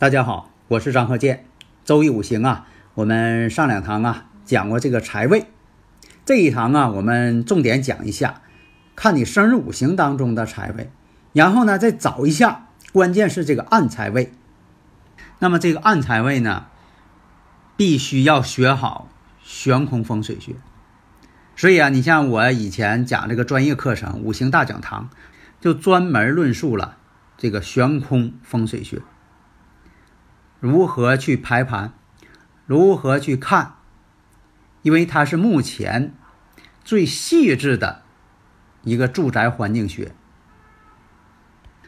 大家好，我是张鹤剑。周易五行啊，我们上两堂啊讲过这个财位，这一堂啊我们重点讲一下，看你生日五行当中的财位，然后呢再找一下，关键是这个暗财位。那么这个暗财位呢，必须要学好悬空风水学。所以啊，你像我以前讲这个专业课程《五行大讲堂》，就专门论述了这个悬空风水学。如何去排盘，如何去看？因为它是目前最细致的一个住宅环境学。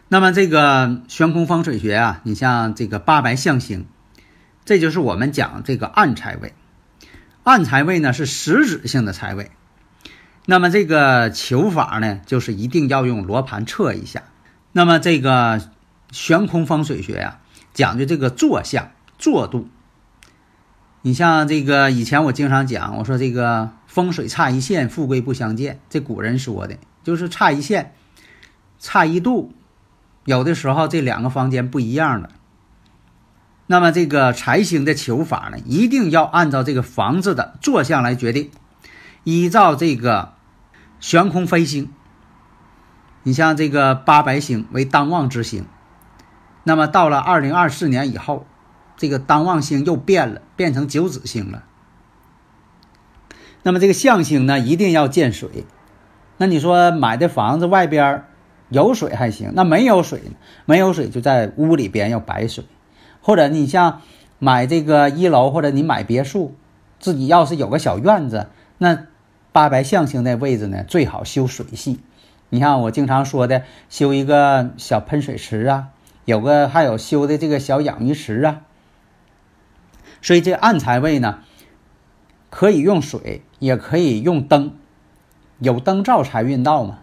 那么这个悬空风水学啊，你像这个八白象星，这就是我们讲这个暗财位。暗财位呢是实质性的财位。那么这个求法呢，就是一定要用罗盘测一下。那么这个悬空风水学呀。讲究这个坐向坐度，你像这个以前我经常讲，我说这个风水差一线，富贵不相见。这古人说的，就是差一线，差一度，有的时候这两个房间不一样了。那么这个财星的求法呢，一定要按照这个房子的坐向来决定，依照这个悬空飞星。你像这个八白星为当旺之星。那么到了二零二四年以后，这个当旺星又变了，变成九子星了。那么这个象星呢，一定要见水。那你说买的房子外边有水还行，那没有水呢？没有水就在屋里边要摆水，或者你像买这个一楼，或者你买别墅，自己要是有个小院子，那八白象星的位置呢，最好修水系。你像我经常说的，修一个小喷水池啊。有个还有修的这个小养鱼池啊，所以这暗财位呢，可以用水，也可以用灯，有灯照财运到嘛。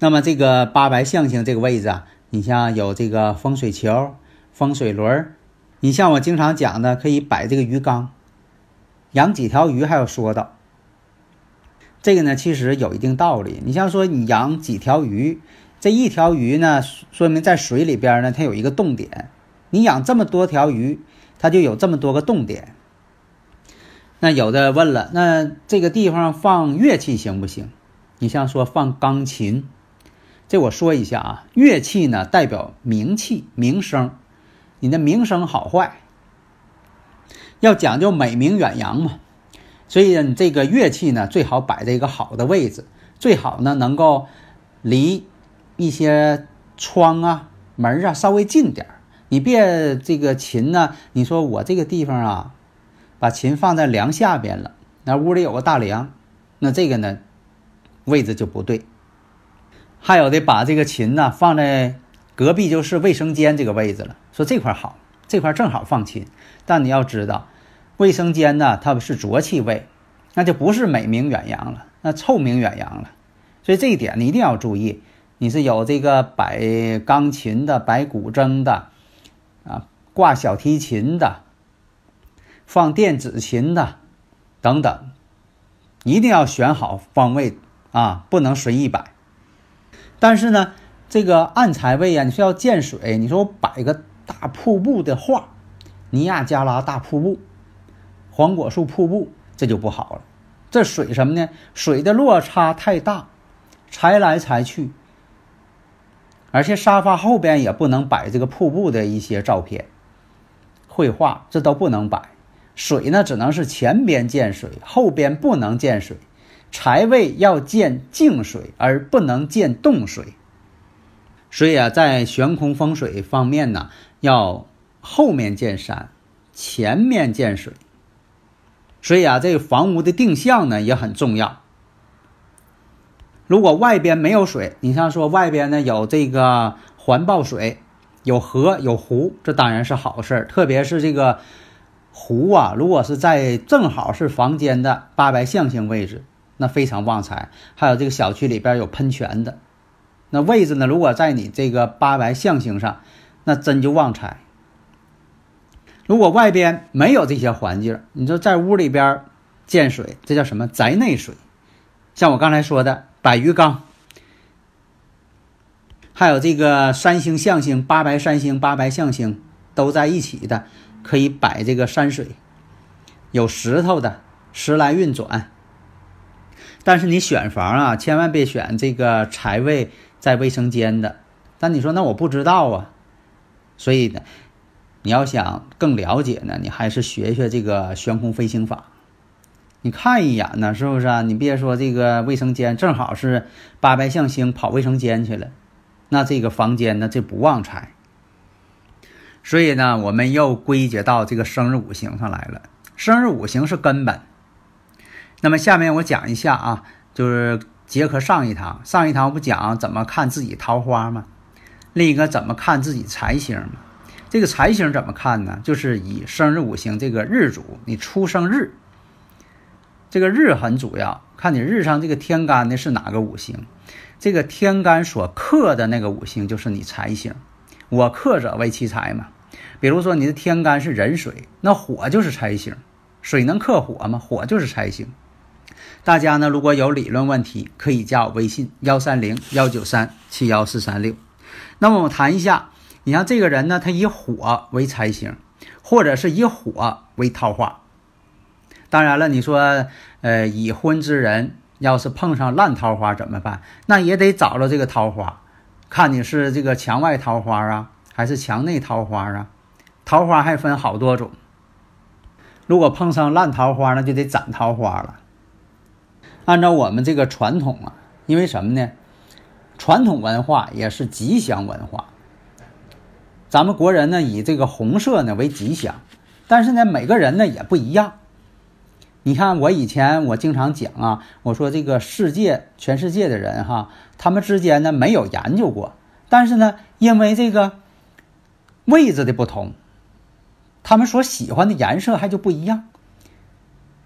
那么这个八白象星这个位置啊，你像有这个风水球、风水轮你像我经常讲的，可以摆这个鱼缸，养几条鱼还要说道。这个呢，其实有一定道理。你像说你养几条鱼。这一条鱼呢，说明在水里边呢，它有一个动点。你养这么多条鱼，它就有这么多个动点。那有的问了，那这个地方放乐器行不行？你像说放钢琴，这我说一下啊，乐器呢代表名气、名声，你的名声好坏要讲究美名远扬嘛。所以呢，这个乐器呢最好摆在一个好的位置，最好呢能够离。一些窗啊、门啊稍微近点儿，你别这个琴呢。你说我这个地方啊，把琴放在梁下边了，那屋里有个大梁，那这个呢位置就不对。还有的把这个琴呢放在隔壁就是卫生间这个位置了，说这块好，这块正好放琴。但你要知道，卫生间呢它是浊气位，那就不是美名远扬了，那臭名远扬了。所以这一点你一定要注意。你是有这个摆钢琴的、摆古筝的，啊，挂小提琴的，放电子琴的，等等，一定要选好方位啊，不能随意摆。但是呢，这个暗财位啊，你说要见水，你说我摆个大瀑布的画，尼亚加拉大瀑布、黄果树瀑布，这就不好了。这水什么呢？水的落差太大，财来财去。而且沙发后边也不能摆这个瀑布的一些照片、绘画，这都不能摆。水呢，只能是前边见水，后边不能见水。财位要见静水，而不能见动水。所以啊，在悬空风水方面呢，要后面见山，前面见水。所以啊，这个房屋的定向呢也很重要。如果外边没有水，你像说外边呢有这个环抱水，有河有湖，这当然是好事儿。特别是这个湖啊，如果是在正好是房间的八白象星位置，那非常旺财。还有这个小区里边有喷泉的，那位置呢，如果在你这个八白象星上，那真就旺财。如果外边没有这些环境，你说在屋里边建水，这叫什么宅内水？像我刚才说的。摆鱼缸，还有这个三星象星、八白三星、八白象星都在一起的，可以摆这个山水，有石头的，时来运转。但是你选房啊，千万别选这个财位在卫生间的。但你说那我不知道啊，所以呢，你要想更了解呢，你还是学学这个悬空飞行法。你看一眼呢，是不是啊？你别说这个卫生间正好是八白象星跑卫生间去了，那这个房间呢，这不旺财。所以呢，我们又归结到这个生日五行上来了。生日五行是根本。那么下面我讲一下啊，就是结合上一堂，上一堂不讲怎么看自己桃花吗？另一个怎么看自己财星吗？这个财星怎么看呢？就是以生日五行这个日主，你出生日。这个日很主要，看你日上这个天干的是哪个五行，这个天干所克的那个五行就是你财星。我克者为其财嘛。比如说你的天干是壬水，那火就是财星，水能克火吗？火就是财星。大家呢如果有理论问题，可以加我微信幺三零幺九三七幺四三六。那么我谈一下，你像这个人呢，他以火为财星，或者是以火为桃花。当然了，你说，呃，已婚之人要是碰上烂桃花怎么办？那也得找着这个桃花，看你是这个墙外桃花啊，还是墙内桃花啊？桃花还分好多种。如果碰上烂桃花，那就得斩桃花了。按照我们这个传统啊，因为什么呢？传统文化也是吉祥文化。咱们国人呢，以这个红色呢为吉祥，但是呢，每个人呢也不一样。你看，我以前我经常讲啊，我说这个世界全世界的人哈，他们之间呢没有研究过，但是呢，因为这个位置的不同，他们所喜欢的颜色还就不一样。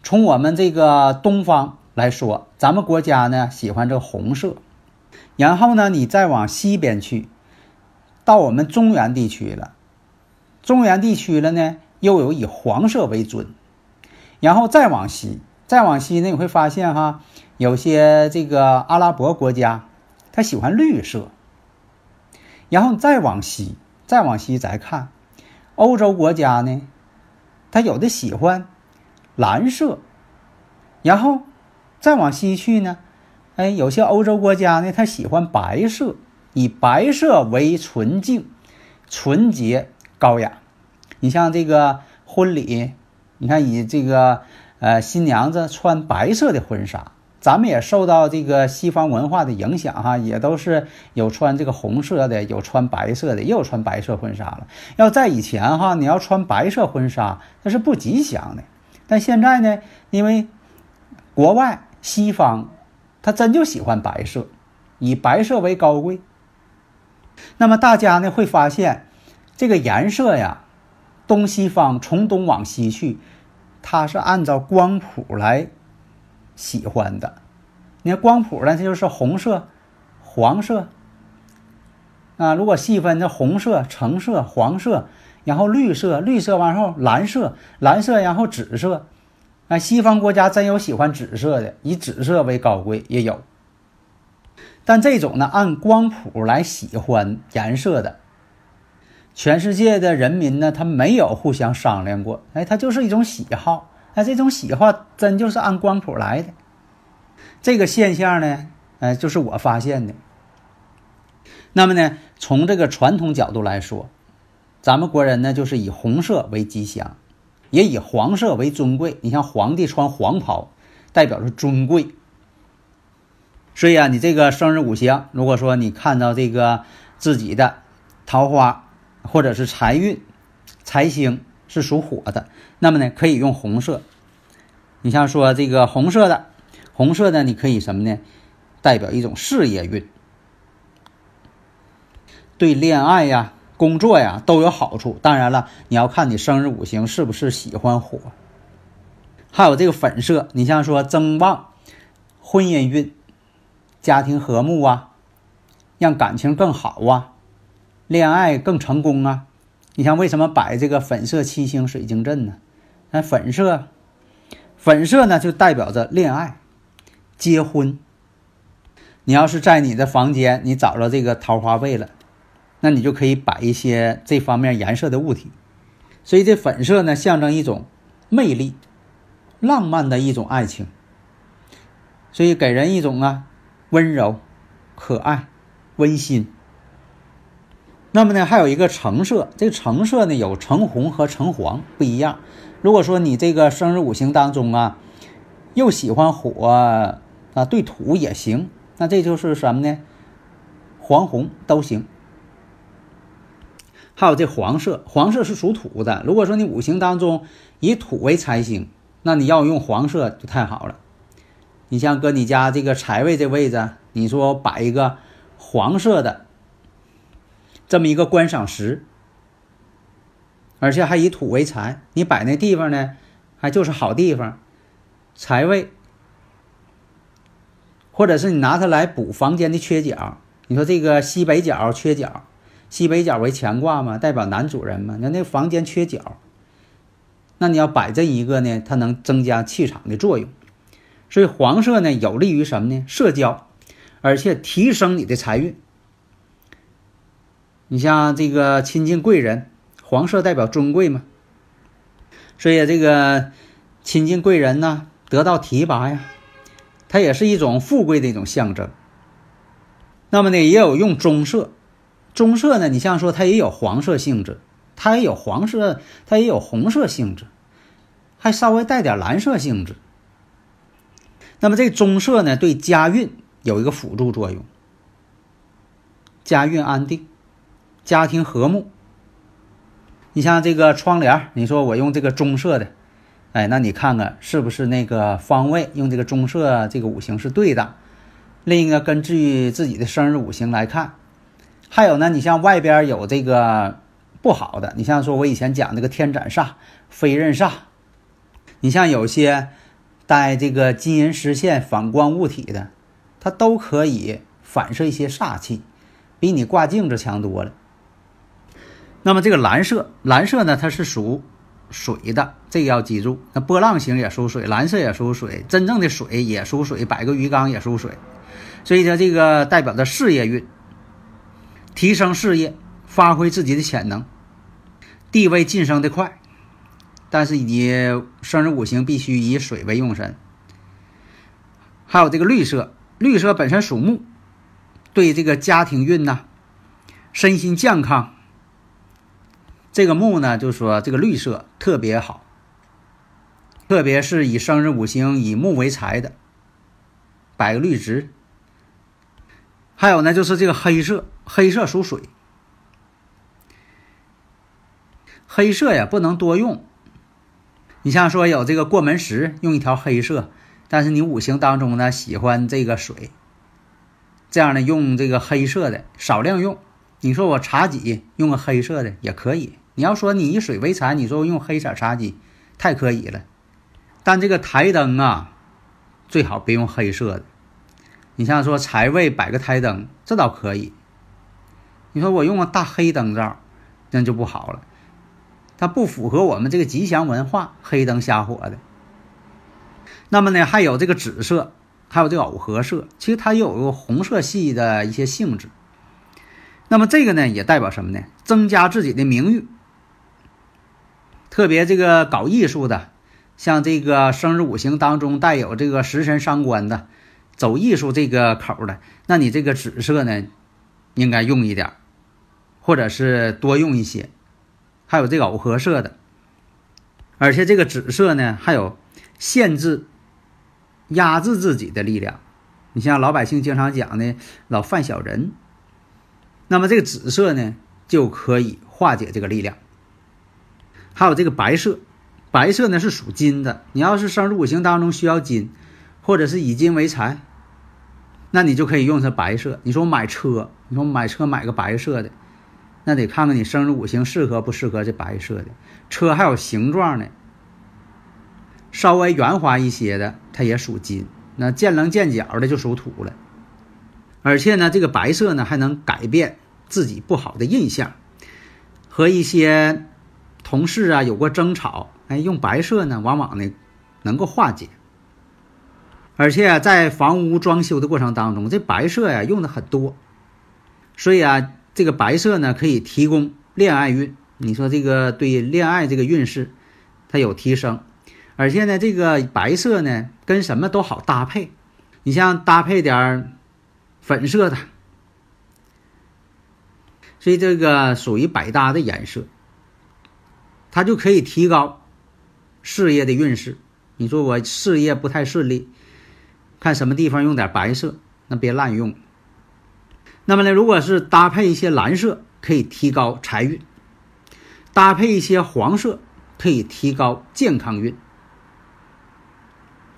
从我们这个东方来说，咱们国家呢喜欢这个红色，然后呢，你再往西边去，到我们中原地区了，中原地区了呢，又有以黄色为准。然后再往西，再往西呢，你会发现哈，有些这个阿拉伯国家，他喜欢绿色。然后再往西，再往西再看，欧洲国家呢，他有的喜欢蓝色。然后再往西去呢，哎，有些欧洲国家呢，他喜欢白色，以白色为纯净、纯洁、高雅。你像这个婚礼。你看，以这个呃新娘子穿白色的婚纱，咱们也受到这个西方文化的影响哈，也都是有穿这个红色的，有穿白色的，也有穿白色婚纱了。要在以前哈，你要穿白色婚纱那是不吉祥的。但现在呢，因为国外西方他真就喜欢白色，以白色为高贵。那么大家呢会发现，这个颜色呀。东西方从东往西去，它是按照光谱来喜欢的。你看光谱呢，它就是红色、黄色啊。如果细分，那红色、橙色、黄色，然后绿色，绿色完后蓝色，蓝色然后紫色。啊，西方国家真有喜欢紫色的，以紫色为高贵也有。但这种呢，按光谱来喜欢颜色的。全世界的人民呢，他没有互相商量过，哎，他就是一种喜好，哎，这种喜好真就是按光谱来的。这个现象呢，哎，就是我发现的。那么呢，从这个传统角度来说，咱们国人呢，就是以红色为吉祥，也以黄色为尊贵。你像皇帝穿黄袍，代表着尊贵。所以啊，你这个生日五行，如果说你看到这个自己的桃花。或者是财运、财星是属火的，那么呢，可以用红色。你像说这个红色的，红色的你可以什么呢？代表一种事业运，对恋爱呀、工作呀都有好处。当然了，你要看你生日五行是不是喜欢火。还有这个粉色，你像说增旺婚姻运、家庭和睦啊，让感情更好啊，恋爱更成功啊。你像为什么摆这个粉色七星水晶阵呢？那粉色，粉色呢就代表着恋爱、结婚。你要是在你的房间，你找着这个桃花位了，那你就可以摆一些这方面颜色的物体。所以这粉色呢，象征一种魅力。浪漫的一种爱情，所以给人一种啊温柔、可爱、温馨。那么呢，还有一个橙色，这个橙色呢有橙红和橙黄不一样。如果说你这个生日五行当中啊，又喜欢火啊，对土也行，那这就是什么呢？黄红都行。还有这黄色，黄色是属土的。如果说你五行当中以土为财星。那你要用黄色就太好了。你像搁你家这个财位这位置，你说摆一个黄色的这么一个观赏石，而且还以土为财，你摆那地方呢，还就是好地方，财位，或者是你拿它来补房间的缺角。你说这个西北角缺角，西北角为乾卦嘛，代表男主人嘛，那那房间缺角。那你要摆这一个呢，它能增加气场的作用，所以黄色呢有利于什么呢？社交，而且提升你的财运。你像这个亲近贵人，黄色代表尊贵嘛，所以这个亲近贵人呢，得到提拔呀，它也是一种富贵的一种象征。那么呢，也有用棕色，棕色呢，你像说它也有黄色性质。它也有黄色，它也有红色性质，还稍微带点蓝色性质。那么这棕色呢，对家运有一个辅助作用，家运安定，家庭和睦。你像这个窗帘，你说我用这个棕色的，哎，那你看看是不是那个方位用这个棕色这个五行是对的？另一个根据自己的生日五行来看，还有呢，你像外边有这个。不好的，你像说，我以前讲那个天斩煞、飞刃煞，你像有些带这个金银丝线反光物体的，它都可以反射一些煞气，比你挂镜子强多了。那么这个蓝色，蓝色呢，它是属水的，这个要记住。那波浪形也属水，蓝色也属水，真正的水也属水，摆个鱼缸也属水，所以它这个代表着事业运，提升事业。发挥自己的潜能，地位晋升的快，但是你生日五行必须以水为用神。还有这个绿色，绿色本身属木，对这个家庭运呐，身心健康，这个木呢，就说这个绿色特别好，特别是以生日五行以木为财的，摆个绿植。还有呢，就是这个黑色，黑色属水。黑色呀，不能多用。你像说有这个过门石，用一条黑色，但是你五行当中呢喜欢这个水，这样呢用这个黑色的少量用。你说我茶几用个黑色的也可以。你要说你以水为财，你说用黑色茶几太可以了。但这个台灯啊，最好别用黑色的。你像说财位摆个台灯，这倒可以。你说我用个大黑灯罩，那就不好了。它不符合我们这个吉祥文化，黑灯瞎火的。那么呢，还有这个紫色，还有这个藕荷色，其实它也有个红色系的一些性质。那么这个呢，也代表什么呢？增加自己的名誉。特别这个搞艺术的，像这个生日五行当中带有这个食神伤官的，走艺术这个口的，那你这个紫色呢，应该用一点，或者是多用一些。还有这个藕荷色的，而且这个紫色呢，还有限制、压制自己的力量。你像老百姓经常讲的老犯小人，那么这个紫色呢，就可以化解这个力量。还有这个白色，白色呢是属金的，你要是生日五行当中需要金，或者是以金为财，那你就可以用上白色。你说我买车，你说买车买个白色的，那得看看你生日五行适合不适合这白色的。车还有形状呢，稍微圆滑一些的，它也属金；那见棱见角的就属土了。而且呢，这个白色呢还能改变自己不好的印象，和一些同事啊有过争吵。哎，用白色呢，往往呢能够化解，而且在房屋装修的过程当中，这白色呀用的很多，所以啊，这个白色呢可以提供恋爱运。你说这个对恋爱这个运势，它有提升，而且呢，这个白色呢跟什么都好搭配，你像搭配点粉色的，所以这个属于百搭的颜色，它就可以提高。事业的运势，你说我事业不太顺利，看什么地方用点白色，那别滥用。那么呢，如果是搭配一些蓝色，可以提高财运；搭配一些黄色，可以提高健康运；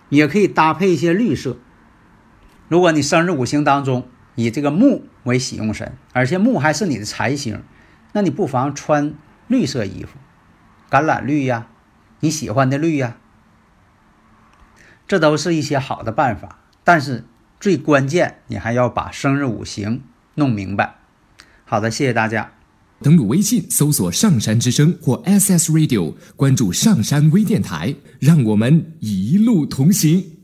也可以搭配一些绿色。如果你生日五行当中以这个木为喜用神，而且木还是你的财星，那你不妨穿绿色衣服，橄榄绿呀。你喜欢的绿呀，这都是一些好的办法，但是最关键，你还要把生日五行弄明白。好的，谢谢大家。登录微信搜索“上山之声”或 SS Radio，关注上山微电台，让我们一路同行。